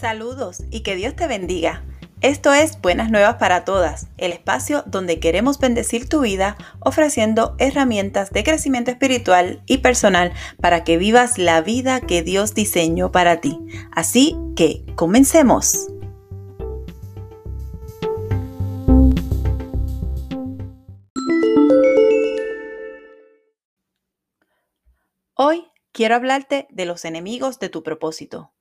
Saludos y que Dios te bendiga. Esto es Buenas Nuevas para Todas, el espacio donde queremos bendecir tu vida ofreciendo herramientas de crecimiento espiritual y personal para que vivas la vida que Dios diseñó para ti. Así que, comencemos. Hoy quiero hablarte de los enemigos de tu propósito.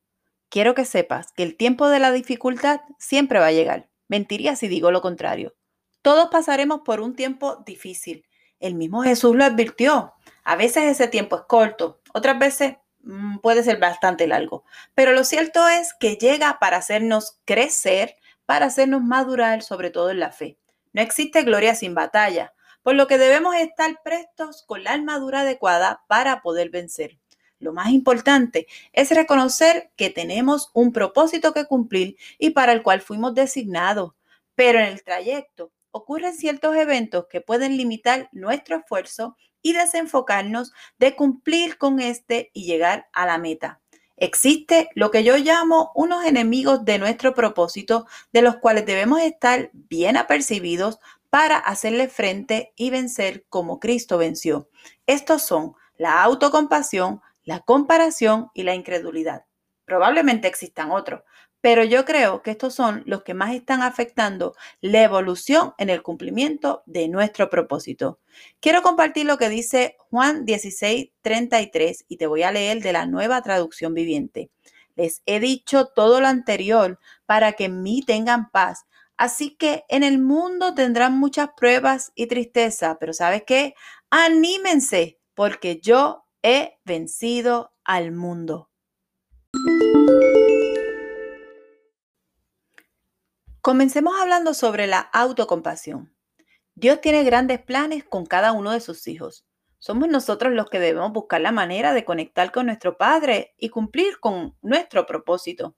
Quiero que sepas que el tiempo de la dificultad siempre va a llegar. Mentiría si digo lo contrario. Todos pasaremos por un tiempo difícil. El mismo Jesús lo advirtió. A veces ese tiempo es corto, otras veces mm, puede ser bastante largo. Pero lo cierto es que llega para hacernos crecer, para hacernos madurar, sobre todo en la fe. No existe gloria sin batalla, por lo que debemos estar prestos con la armadura adecuada para poder vencer. Lo más importante es reconocer que tenemos un propósito que cumplir y para el cual fuimos designados, pero en el trayecto ocurren ciertos eventos que pueden limitar nuestro esfuerzo y desenfocarnos de cumplir con este y llegar a la meta. Existe lo que yo llamo unos enemigos de nuestro propósito, de los cuales debemos estar bien apercibidos para hacerle frente y vencer como Cristo venció. Estos son la autocompasión, la comparación y la incredulidad. Probablemente existan otros, pero yo creo que estos son los que más están afectando la evolución en el cumplimiento de nuestro propósito. Quiero compartir lo que dice Juan 16, 33 y te voy a leer de la nueva traducción viviente. Les he dicho todo lo anterior para que en mí tengan paz. Así que en el mundo tendrán muchas pruebas y tristeza, pero ¿sabes qué? Anímense porque yo he vencido al mundo. Comencemos hablando sobre la autocompasión. Dios tiene grandes planes con cada uno de sus hijos. Somos nosotros los que debemos buscar la manera de conectar con nuestro Padre y cumplir con nuestro propósito.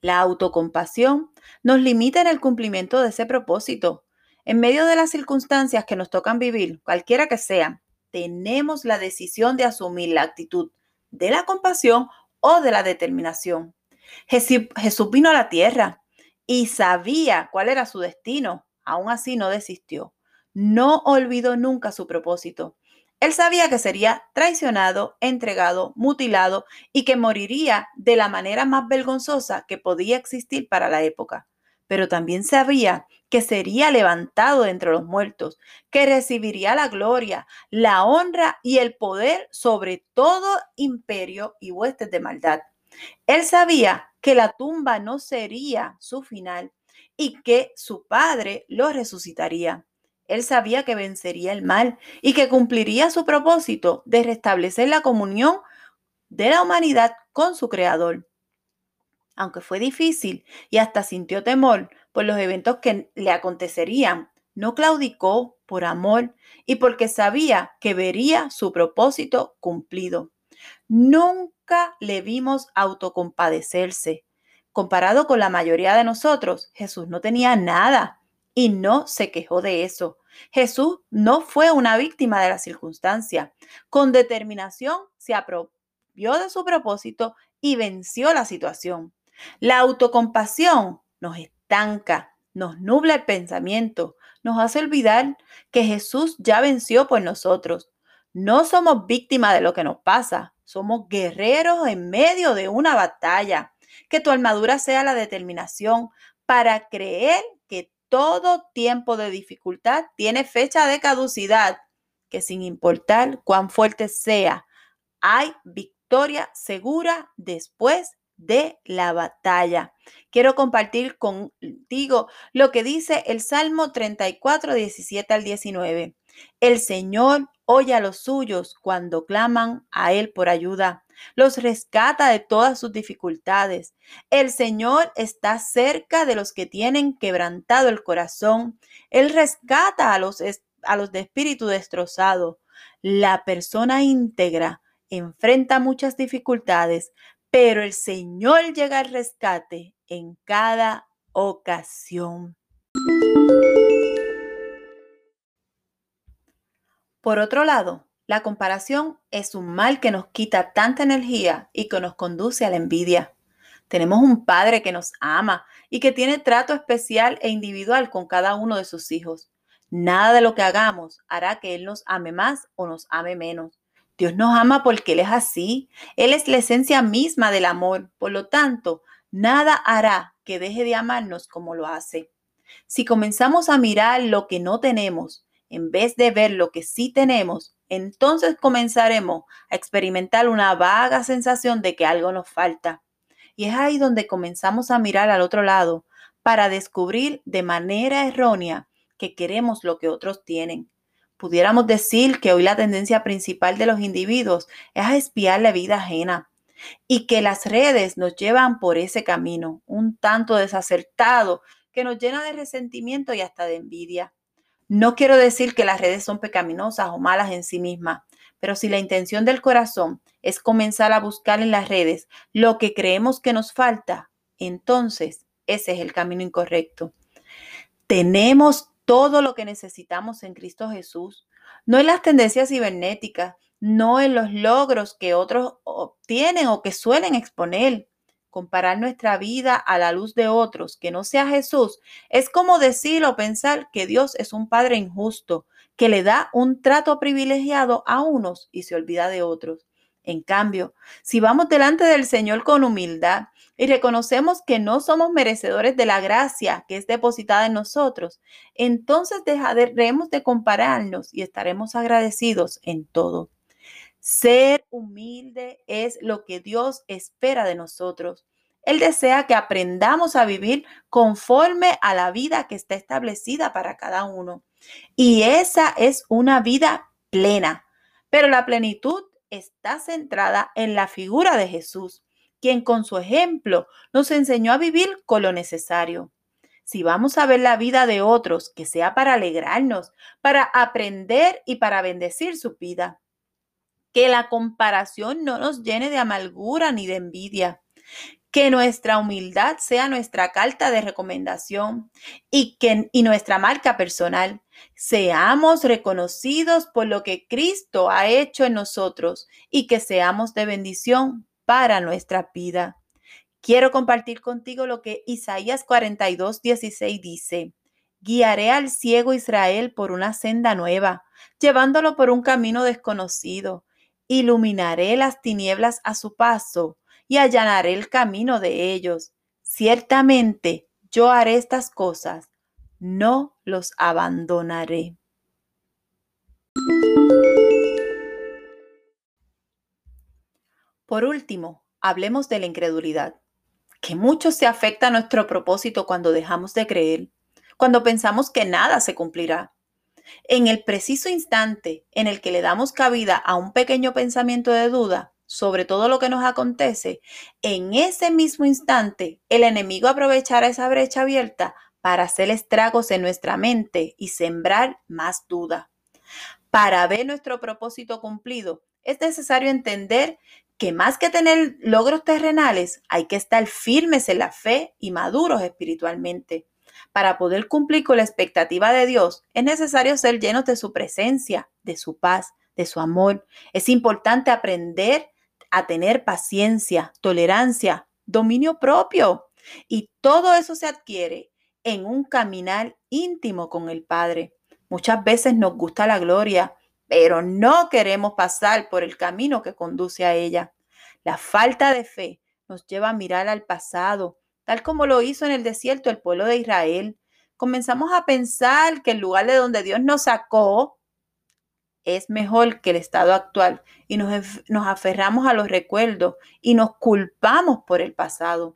La autocompasión nos limita en el cumplimiento de ese propósito. En medio de las circunstancias que nos tocan vivir, cualquiera que sean, tenemos la decisión de asumir la actitud de la compasión o de la determinación. Jesús vino a la tierra y sabía cuál era su destino. Aún así no desistió. No olvidó nunca su propósito. Él sabía que sería traicionado, entregado, mutilado y que moriría de la manera más vergonzosa que podía existir para la época pero también sabía que sería levantado entre los muertos, que recibiría la gloria, la honra y el poder sobre todo imperio y huestes de maldad. Él sabía que la tumba no sería su final y que su padre lo resucitaría. Él sabía que vencería el mal y que cumpliría su propósito de restablecer la comunión de la humanidad con su Creador aunque fue difícil y hasta sintió temor por los eventos que le acontecerían, no claudicó por amor y porque sabía que vería su propósito cumplido. Nunca le vimos autocompadecerse. Comparado con la mayoría de nosotros, Jesús no tenía nada y no se quejó de eso. Jesús no fue una víctima de la circunstancia. Con determinación se apropió de su propósito y venció la situación. La autocompasión nos estanca, nos nubla el pensamiento, nos hace olvidar que Jesús ya venció por nosotros. No somos víctimas de lo que nos pasa, somos guerreros en medio de una batalla. Que tu armadura sea la determinación para creer que todo tiempo de dificultad tiene fecha de caducidad, que sin importar cuán fuerte sea, hay victoria segura después de la batalla. Quiero compartir contigo lo que dice el Salmo 34, 17 al 19. El Señor oye a los suyos cuando claman a Él por ayuda. Los rescata de todas sus dificultades. El Señor está cerca de los que tienen quebrantado el corazón. Él rescata a los, a los de espíritu destrozado. La persona íntegra enfrenta muchas dificultades, pero el Señor llega al rescate en cada ocasión. Por otro lado, la comparación es un mal que nos quita tanta energía y que nos conduce a la envidia. Tenemos un Padre que nos ama y que tiene trato especial e individual con cada uno de sus hijos. Nada de lo que hagamos hará que Él nos ame más o nos ame menos. Dios nos ama porque Él es así. Él es la esencia misma del amor. Por lo tanto, nada hará que deje de amarnos como lo hace. Si comenzamos a mirar lo que no tenemos en vez de ver lo que sí tenemos, entonces comenzaremos a experimentar una vaga sensación de que algo nos falta. Y es ahí donde comenzamos a mirar al otro lado para descubrir de manera errónea que queremos lo que otros tienen. Pudiéramos decir que hoy la tendencia principal de los individuos es a espiar la vida ajena y que las redes nos llevan por ese camino, un tanto desacertado que nos llena de resentimiento y hasta de envidia. No quiero decir que las redes son pecaminosas o malas en sí mismas, pero si la intención del corazón es comenzar a buscar en las redes lo que creemos que nos falta, entonces ese es el camino incorrecto. Tenemos todo lo que necesitamos en Cristo Jesús, no en las tendencias cibernéticas, no en los logros que otros obtienen o que suelen exponer. Comparar nuestra vida a la luz de otros que no sea Jesús es como decir o pensar que Dios es un Padre injusto, que le da un trato privilegiado a unos y se olvida de otros. En cambio, si vamos delante del Señor con humildad y reconocemos que no somos merecedores de la gracia que es depositada en nosotros, entonces dejaremos de compararnos y estaremos agradecidos en todo. Ser humilde es lo que Dios espera de nosotros. Él desea que aprendamos a vivir conforme a la vida que está establecida para cada uno. Y esa es una vida plena. Pero la plenitud está centrada en la figura de Jesús quien con su ejemplo nos enseñó a vivir con lo necesario. Si vamos a ver la vida de otros, que sea para alegrarnos, para aprender y para bendecir su vida. Que la comparación no nos llene de amargura ni de envidia. Que nuestra humildad sea nuestra carta de recomendación y, que, y nuestra marca personal. Seamos reconocidos por lo que Cristo ha hecho en nosotros y que seamos de bendición para nuestra vida. Quiero compartir contigo lo que Isaías 42, 16 dice. Guiaré al ciego Israel por una senda nueva, llevándolo por un camino desconocido. Iluminaré las tinieblas a su paso y allanaré el camino de ellos. Ciertamente yo haré estas cosas, no los abandonaré. Por último, hablemos de la incredulidad, que mucho se afecta a nuestro propósito cuando dejamos de creer, cuando pensamos que nada se cumplirá. En el preciso instante en el que le damos cabida a un pequeño pensamiento de duda sobre todo lo que nos acontece, en ese mismo instante el enemigo aprovechará esa brecha abierta para hacer estragos en nuestra mente y sembrar más duda. Para ver nuestro propósito cumplido, es necesario entender que más que tener logros terrenales, hay que estar firmes en la fe y maduros espiritualmente. Para poder cumplir con la expectativa de Dios, es necesario ser llenos de su presencia, de su paz, de su amor. Es importante aprender a tener paciencia, tolerancia, dominio propio. Y todo eso se adquiere en un caminar íntimo con el Padre. Muchas veces nos gusta la gloria, pero no queremos pasar por el camino que conduce a ella. La falta de fe nos lleva a mirar al pasado, tal como lo hizo en el desierto el pueblo de Israel. Comenzamos a pensar que el lugar de donde Dios nos sacó es mejor que el estado actual y nos, nos aferramos a los recuerdos y nos culpamos por el pasado.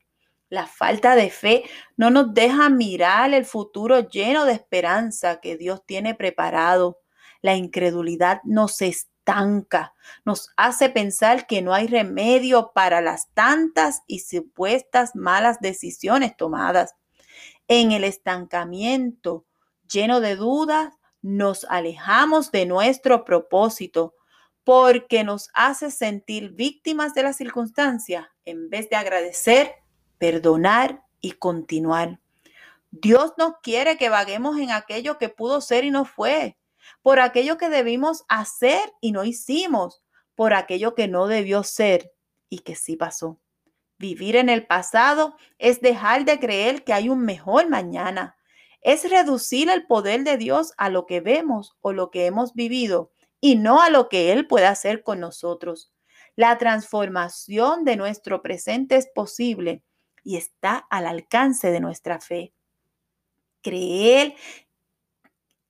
La falta de fe no nos deja mirar el futuro lleno de esperanza que Dios tiene preparado. La incredulidad nos estanca, nos hace pensar que no hay remedio para las tantas y supuestas malas decisiones tomadas. En el estancamiento, lleno de dudas, nos alejamos de nuestro propósito porque nos hace sentir víctimas de la circunstancia en vez de agradecer, perdonar y continuar. Dios no quiere que vaguemos en aquello que pudo ser y no fue por aquello que debimos hacer y no hicimos, por aquello que no debió ser y que sí pasó. Vivir en el pasado es dejar de creer que hay un mejor mañana. Es reducir el poder de Dios a lo que vemos o lo que hemos vivido y no a lo que Él puede hacer con nosotros. La transformación de nuestro presente es posible y está al alcance de nuestra fe. Creer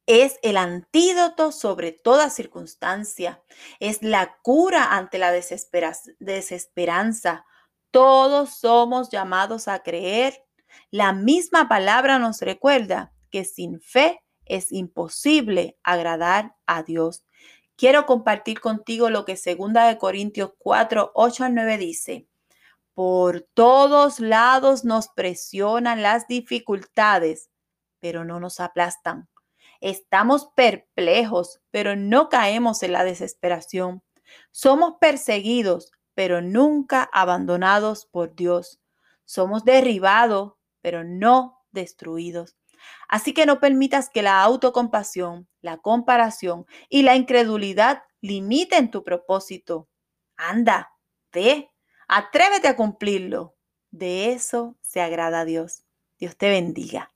es el antídoto sobre toda circunstancia, es la cura ante la desesperanza. Todos somos llamados a creer. La misma palabra nos recuerda que sin fe es imposible agradar a Dios. Quiero compartir contigo lo que 2 Corintios 4, 8 al 9 dice. Por todos lados nos presionan las dificultades, pero no nos aplastan. Estamos perplejos, pero no caemos en la desesperación. Somos perseguidos, pero nunca abandonados por Dios. Somos derribados, pero no destruidos. Así que no permitas que la autocompasión, la comparación y la incredulidad limiten tu propósito. Anda, ve, Atrévete a cumplirlo. De eso se agrada Dios. Dios te bendiga.